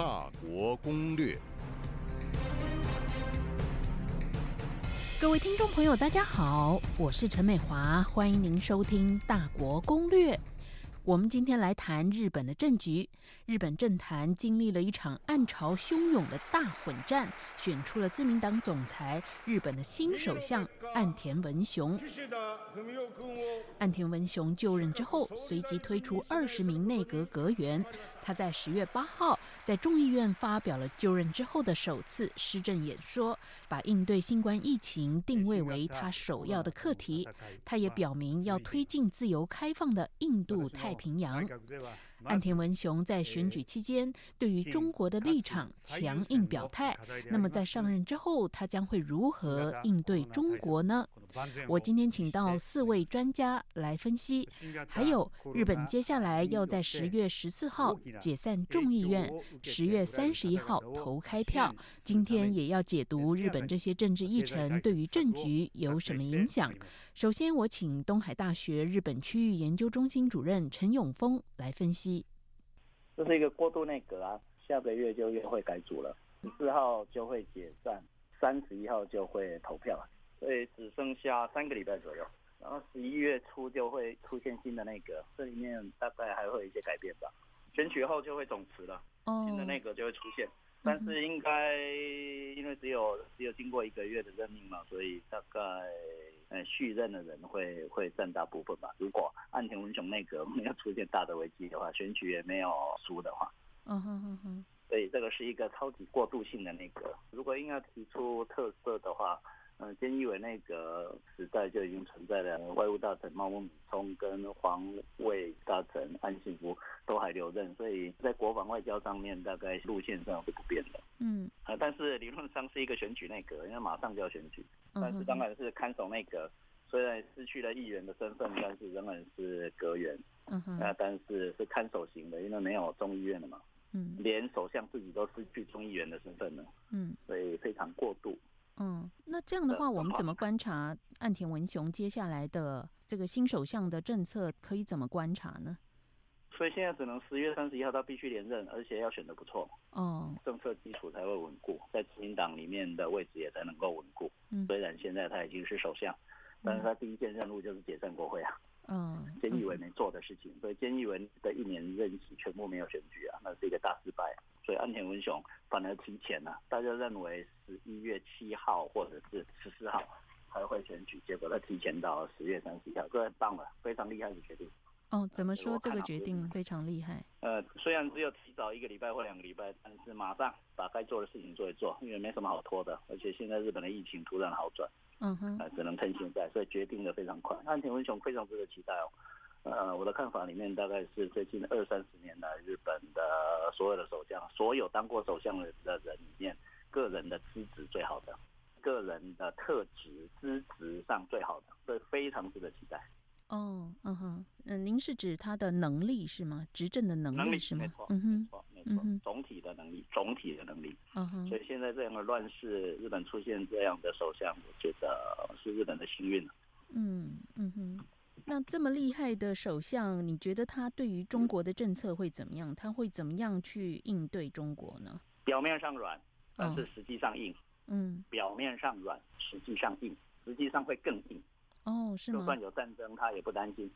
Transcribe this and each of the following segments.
大国攻略。各位听众朋友，大家好，我是陈美华，欢迎您收听《大国攻略》。我们今天来谈日本的政局。日本政坛经历了一场暗潮汹涌的大混战，选出了自民党总裁、日本的新首相岸田文雄。岸田文雄就任之后，随即推出二十名内阁阁员。他在十月八号在众议院发表了就任之后的首次施政演说，把应对新冠疫情定位为他首要的课题。他也表明要推进自由开放的印度太平洋。岸田文雄在选举期间对于中国的立场强硬表态。那么在上任之后，他将会如何应对中国呢？我今天请到四位专家来分析。还有日本接下来要在十月十四号解散众议院，十月三十一号投开票。今天也要解读日本这些政治议程对于政局有什么影响。首先，我请东海大学日本区域研究中心主任陈永峰来分析。这是一个过渡内阁啊，下个月就院会改组了，十四号就会解散，三十一号就会投票，所以只剩下三个礼拜左右，然后十一月初就会出现新的内阁，这里面大概还会有一些改变吧，选举后就会总辞了，新的内阁就会出现。但是应该因为只有只有经过一个月的任命嘛，所以大概呃续任的人会会占大部分吧。如果岸田文雄内阁没有出现大的危机的话，选举也没有输的话，嗯哼哼哼，所以这个是一个超级过渡性的内阁。如果硬要提出特色的话。嗯，菅义伟那个时代就已经存在了，外务大臣茂木敏充跟皇卫大臣安信夫都还留任，所以在国防外交上面大概路线上是不变的。嗯，啊，但是理论上是一个选举内阁，因为马上就要选举，但是当然是看守内阁，虽然失去了议员的身份，但是仍然是阁员。嗯哼，那但是是看守型的，因为没有众议院了嘛。嗯，连首相自己都失去众议员的身份了。嗯，所以非常过渡。嗯，那这样的话，我们怎么观察岸田文雄接下来的这个新首相的政策？可以怎么观察呢？所以现在只能十月三十一号他必须连任，而且要选的不错，哦，政策基础才会稳固，在自民党里面的位置也才能够稳固。嗯，虽然现在他已经是首相，但是他第一件任务就是解散国会啊。嗯，菅义伟没做的事情，所以菅义伟的一年任期全部没有选举啊，那是一个大失败。所以安田文雄反而提前了，大家认为十一月七号或者是十四号才会选举，结果他提前到十月三十一号，这很棒了，非常厉害的决定。哦，怎么说这个决定非常厉害？呃，虽然只有提早一个礼拜或两个礼拜，但是马上把该做的事情做一做，因为没什么好拖的，而且现在日本的疫情突然好转，嗯哼，呃，只能趁现在，所以决定的非常快。安田文雄非常值得期待哦。呃，我的看法里面大概是最近二三十年来日本的所有的首相，所有当过首相的人里面，个人的资质最好的，个人的特质资质上最好的，所以非常值得期待。哦，嗯哼，嗯，您是指他的能力是吗？执政的能力是吗？没错，嗯哼，没错，没错，总体的能力，总体的能力。嗯哼，所以现在这样的乱世，日本出现这样的首相，我觉得是日本的幸运了嗯嗯哼。那这么厉害的首相，你觉得他对于中国的政策会怎么样？他会怎么样去应对中国呢？表面上软，但是实际上硬。嗯，表面上软，实际上硬，实际上会更硬。哦，是吗？就算有战争，他也不担心。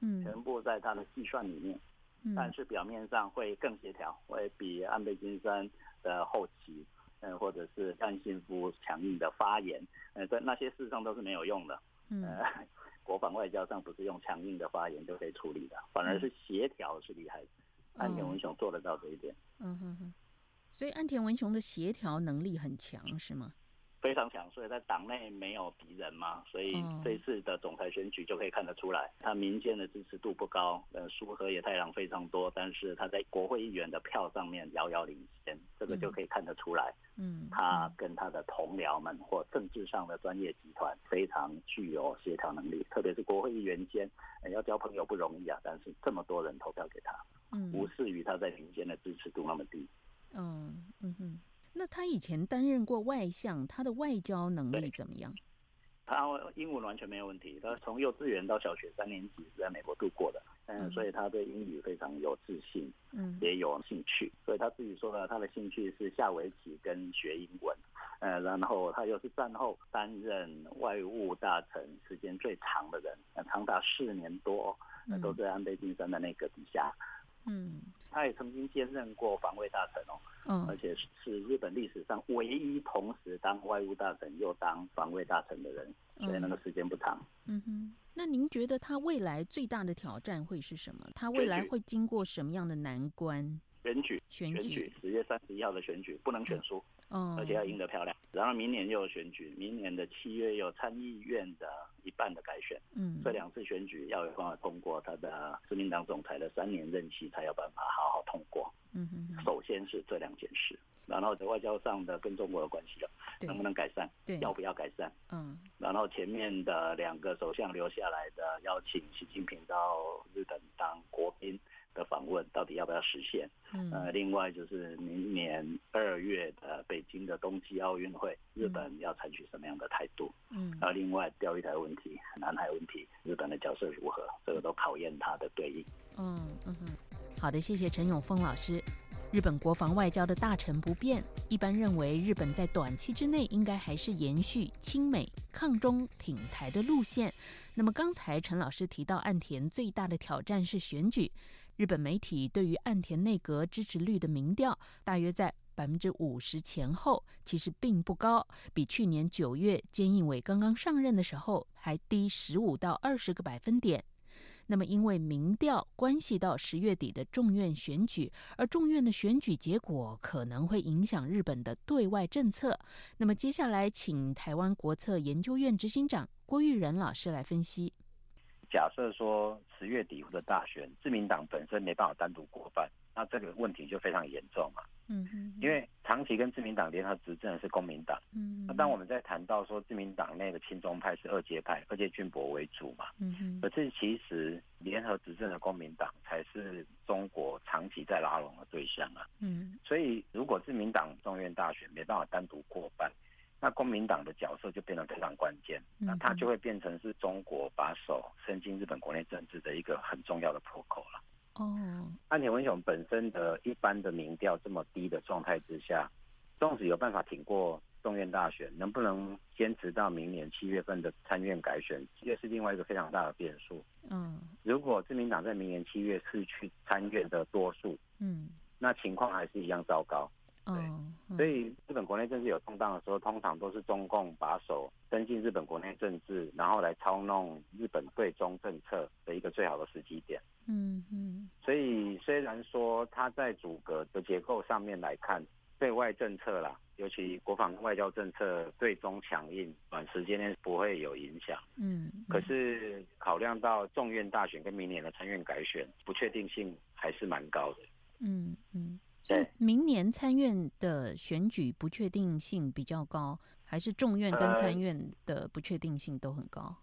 嗯，全部在他的计算里面。嗯，但是表面上会更协调，会比安倍晋三的后期，嗯，或者是岸信夫强硬的发言，呃，在那些事实上都是没有用的。嗯。国防外交上不是用强硬的发言就可以处理的，反而是协调是厉害的。安田文雄做得到这一点。嗯哼哼，所以安田文雄的协调能力很强，是吗？非常强，所以在党内没有敌人嘛，所以这次的总裁选举就可以看得出来，他民间的支持度不高，呃，苏和野太郎非常多，但是他在国会议员的票上面遥遥领先，这个就可以看得出来，嗯，他跟他的同僚们或政治上的专业集团非常具有协调能力，特别是国会议员间，要交朋友不容易啊，但是这么多人投票给他，嗯，无视于他在民间的支持度那么低，嗯嗯哼。那他以前担任过外相，他的外交能力怎么样？他英文完全没有问题，他从幼稚园到小学三年级是在美国度过的，嗯，所以他对英语非常有自信，嗯，也有兴趣，所以他自己说了，他的兴趣是下围棋跟学英文，呃，然后他又是战后担任外务大臣时间最长的人，长达四年多，都在安倍晋三的那个底下。嗯，他也曾经兼任过防卫大臣哦，嗯，而且是日本历史上唯一同时当外务大臣又当防卫大臣的人，所以那个时间不长。嗯哼，那您觉得他未来最大的挑战会是什么？他未来会经过什么样的难关？选举，选举，十月三十一号的选举不能选输。嗯，而且要赢得漂亮。然后明年又有选举，明年的七月有参议院的一半的改选。嗯，这两次选举要有办法通过，他的自民党总裁的三年任期才有办法好好通过。嗯嗯。首先是这两件事，然后在外交上的跟中国的关系了，能不能改善？对，要不要改善？嗯。然后前面的两个首相留下来的邀请习近平到日本当国宾。的访问到底要不要实现？嗯，呃，另外就是明年二月的北京的冬季奥运会，日本要采取什么样的态度？嗯，啊，另外钓鱼台问题、南海问题，日本的角色如何？这个都考验它的对应。嗯嗯嗯，好的，谢谢陈永峰老师。日本国防外交的大臣不变，一般认为日本在短期之内应该还是延续亲美、抗中、挺台的路线。那么刚才陈老师提到岸田最大的挑战是选举。日本媒体对于岸田内阁支持率的民调，大约在百分之五十前后，其实并不高，比去年九月菅义伟刚刚上任的时候还低十五到二十个百分点。那么，因为民调关系到十月底的众院选举，而众院的选举结果可能会影响日本的对外政策。那么，接下来请台湾国策研究院执行长郭玉仁老师来分析。假设说十月底的大选，自民党本身没办法单独过半，那这个问题就非常严重嘛。嗯嗯。因为长期跟自民党联合执政的是公民党。嗯。那当我们在谈到说自民党内的亲中派是二阶派，二阶俊博为主嘛。嗯嗯。可是其实联合执政的公民党才是中国长期在拉拢的对象啊。嗯。所以如果自民党众院大选没办法单独过半。那公民党的角色就变得非常关键，那它就会变成是中国把手伸进日本国内政治的一个很重要的破口了。哦，安田文雄本身的一般的民调这么低的状态之下，纵使有办法挺过众院大选，能不能坚持到明年七月份的参院改选，又是另外一个非常大的变数。嗯，如果自民党在明年七月失去参院的多数，嗯，那情况还是一样糟糕。对，所以日本国内政治有动荡的时候，通常都是中共把手伸进日本国内政治，然后来操弄日本对中政策的一个最好的时机点。嗯嗯。所以虽然说它在阻隔的结构上面来看，对外政策啦，尤其国防外交政策对中强硬，短时间内不会有影响。嗯。可是考量到众院大选跟明年的参院改选，不确定性还是蛮高的。嗯嗯。对，明年参院的选举不确定性比较高，还是众院跟参院的不确定性都很高？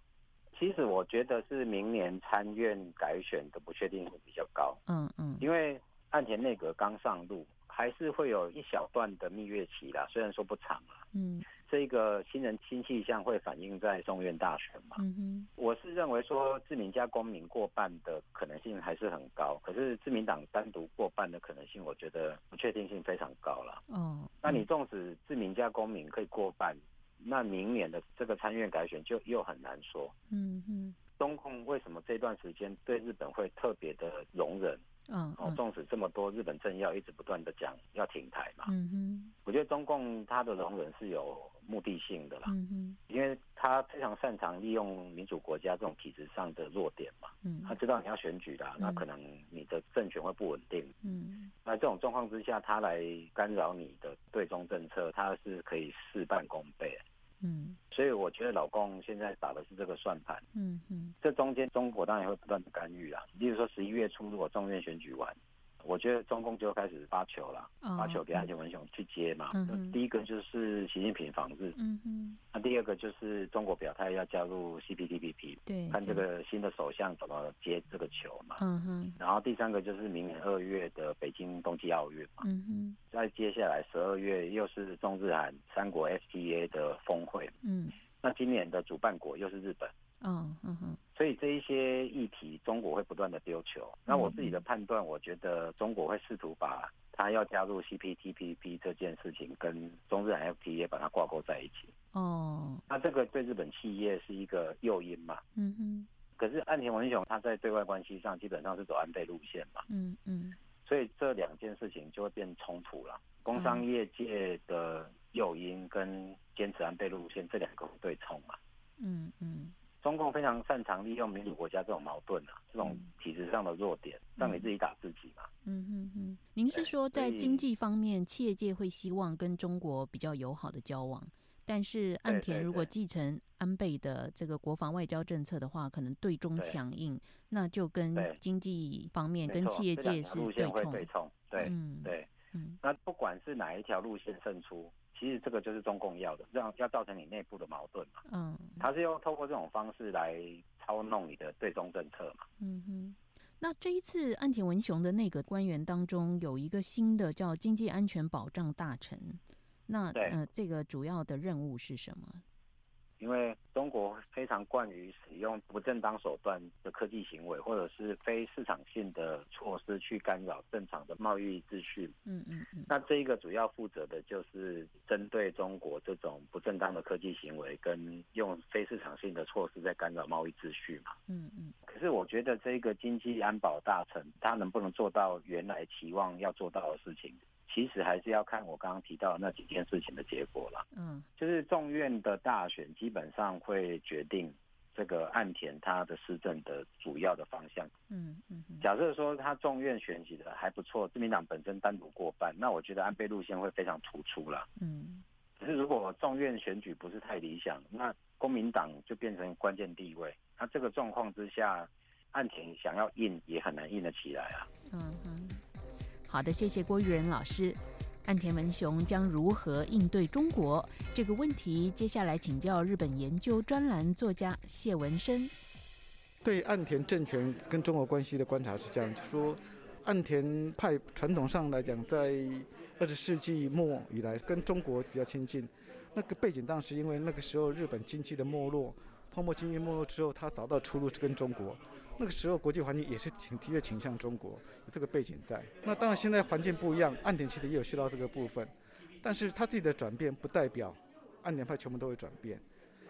其实我觉得是明年参院改选的不确定性比较高。嗯嗯，因为岸田内阁刚上路。还是会有一小段的蜜月期啦，虽然说不长啦。嗯，这个新人新气象会反映在中院大选嘛。嗯哼，我是认为说自民加公民过半的可能性还是很高，可是自民党单独过半的可能性，我觉得不确定性非常高了。哦，那你纵使自民加公民可以过半，那明年的这个参院改选就又很难说。嗯哼，中共为什么这段时间对日本会特别的容忍？嗯，哦，纵使这么多日本政要一直不断的讲要停台嘛，嗯哼，我觉得中共他的容忍是有目的性的啦，嗯哼，因为他非常擅长利用民主国家这种体制上的弱点嘛，嗯，他知道你要选举的，那可能你的政权会不稳定，嗯，那这种状况之下，他来干扰你的对中政策，他是可以事半功倍。嗯，所以我觉得老公现在打的是这个算盘。嗯嗯，这中间中国当然会不断的干预啦。例如说十一月初如果众院选举完。我觉得中共就开始发球了，发球给安田文雄去接嘛。嗯第一个就是习近平访日，那第二个就是中国表态要加入 CPTPP，对，看这个新的首相怎么接这个球嘛。嗯哼。然后第三个就是明年二月的北京冬季奥运嘛。嗯哼。再接下来十二月又是中日韩三国 FTA 的峰会。嗯。那今年的主办国又是日本。嗯嗯哼，所以这一些议题，中国会不断的丢球。那我自己的判断，我觉得中国会试图把他要加入 CPTPP 这件事情跟中日韩 FTA 把它挂钩在一起。哦，那这个对日本企业是一个诱因嘛？嗯哼。可是岸田文雄他在对外关系上基本上是走安倍路线嘛？嗯嗯。所以这两件事情就会变冲突了。工商业界的诱因跟坚持安倍路线这两个对冲嘛？嗯嗯。中共非常擅长利用民主国家这种矛盾啊，这种体制上的弱点，让你自己打自己嘛。嗯嗯嗯。您是说在经济方面，企业界会希望跟中国比较友好的交往，但是岸田如果继承安倍的这个国防外交政策的话，可能对中强硬，那就跟经济方面跟企业界是对冲。对冲。对，对。嗯。那不管是哪一条路线胜出。其实这个就是中共要的，这样要造成你内部的矛盾嘛。嗯，他是用透过这种方式来操弄你的对中政策嘛。嗯哼，那这一次岸田文雄的那个官员当中，有一个新的叫经济安全保障大臣，那呃，这个主要的任务是什么？因为中国非常惯于使用不正当手段的科技行为，或者是非市场性的措施去干扰正常的贸易秩序。嗯嗯嗯。那这一个主要负责的就是针对中国这种不正当的科技行为，跟用非市场性的措施在干扰贸易秩序嘛。嗯嗯。可是我觉得这个经济安保大臣他能不能做到原来期望要做到的事情？其实还是要看我刚刚提到那几件事情的结果了。嗯，就是众院的大选基本上会决定这个岸田他的施政的主要的方向。嗯嗯。假设说他众院选举的还不错，自民党本身单独过半，那我觉得安倍路线会非常突出了。嗯。只是如果众院选举不是太理想，那公民党就变成关键地位。那这个状况之下，岸田想要硬也很难硬得起来啊。嗯嗯。好的，谢谢郭玉仁老师。岸田文雄将如何应对中国这个问题？接下来请教日本研究专栏作家谢文生。对岸田政权跟中国关系的观察是这样：就说，岸田派传统上来讲，在二十世纪末以来跟中国比较亲近。那个背景当时因为那个时候日本经济的没落，泡沫经济没落之后，他找到出路是跟中国。那个时候国际环境也是挺的确倾向中国，这个背景在。那当然现在环境不一样，岸田其实也有学到这个部分，但是他自己的转变不代表岸田派全部都会转变，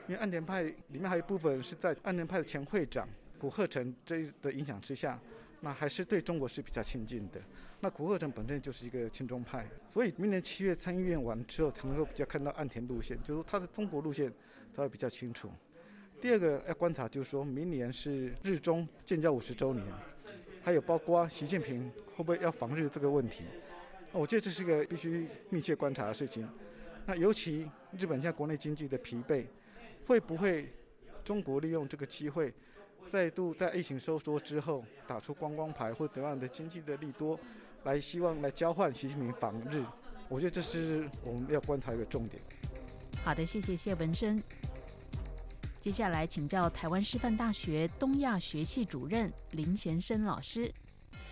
因为岸田派里面还有一部分是在岸田派的前会长古贺成这的影响之下，那还是对中国是比较亲近的。那古贺成本身就是一个亲中派，所以明年七月参议院完之后才能够比较看到岸田路线，就是他的中国路线他会比较清楚。第二个要观察，就是说明年是日中建交五十周年，还有包括习近平会不会要访日这个问题，我觉得这是个必须密切观察的事情。那尤其日本现在国内经济的疲惫，会不会中国利用这个机会，再度在疫情收缩之后打出观光牌或怎样的经济的利多，来希望来交换习近平访日？我觉得这是我们要观察一个重点。好的，谢谢谢文生。接下来请教台湾师范大学东亚学系主任林贤生老师。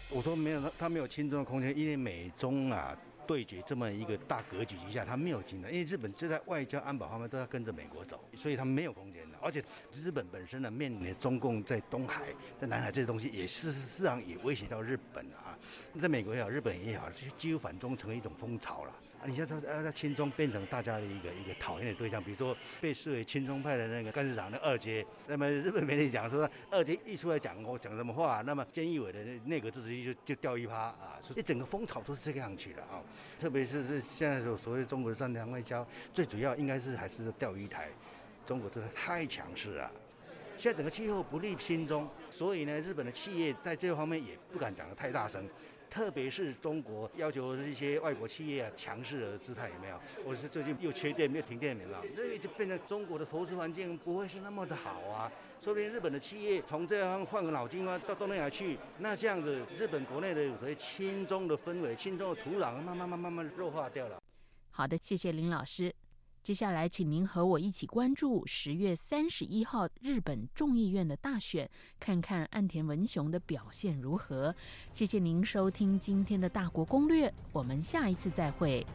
我说没有他，他没有轻重的空间，因为美中啊对决这么一个大格局之下，他没有进的。因为日本就在外交安保方面都要跟着美国走，所以他没有空间的。而且日本本身呢，面临中共在东海、在南海这些东西，也事实上也威胁到日本啊。在美国也好，日本也好，就几乎反中成为一种风潮了。你像他，呃，他亲中变成大家的一个一个讨厌的对象，比如说被视为亲中派的那个干事长的二阶，那么日本媒体讲说二阶一出来讲我讲什么话，那么菅义伟的内阁支持率就就掉一趴啊，所以整个风潮都是这个样去的啊。特别是是现在所所谓中国的战略外交，最主要应该是还是钓鱼台，中国真的太强势了。现在整个气候不利亲中，所以呢，日本的企业在这方面也不敢讲得太大声。特别是中国要求一些外国企业啊强势的姿态有没有？我是最近又缺电，又停电，有没有？这就变成中国的投资环境不会是那么的好啊。说不定日本的企业从这样换个脑筋啊，到东南亚去，那这样子日本国内的所谓轻中的氛围、轻中的土壤，慢慢慢慢慢弱化掉了。好的，谢谢林老师。接下来，请您和我一起关注十月三十一号日本众议院的大选，看看岸田文雄的表现如何。谢谢您收听今天的大国攻略，我们下一次再会。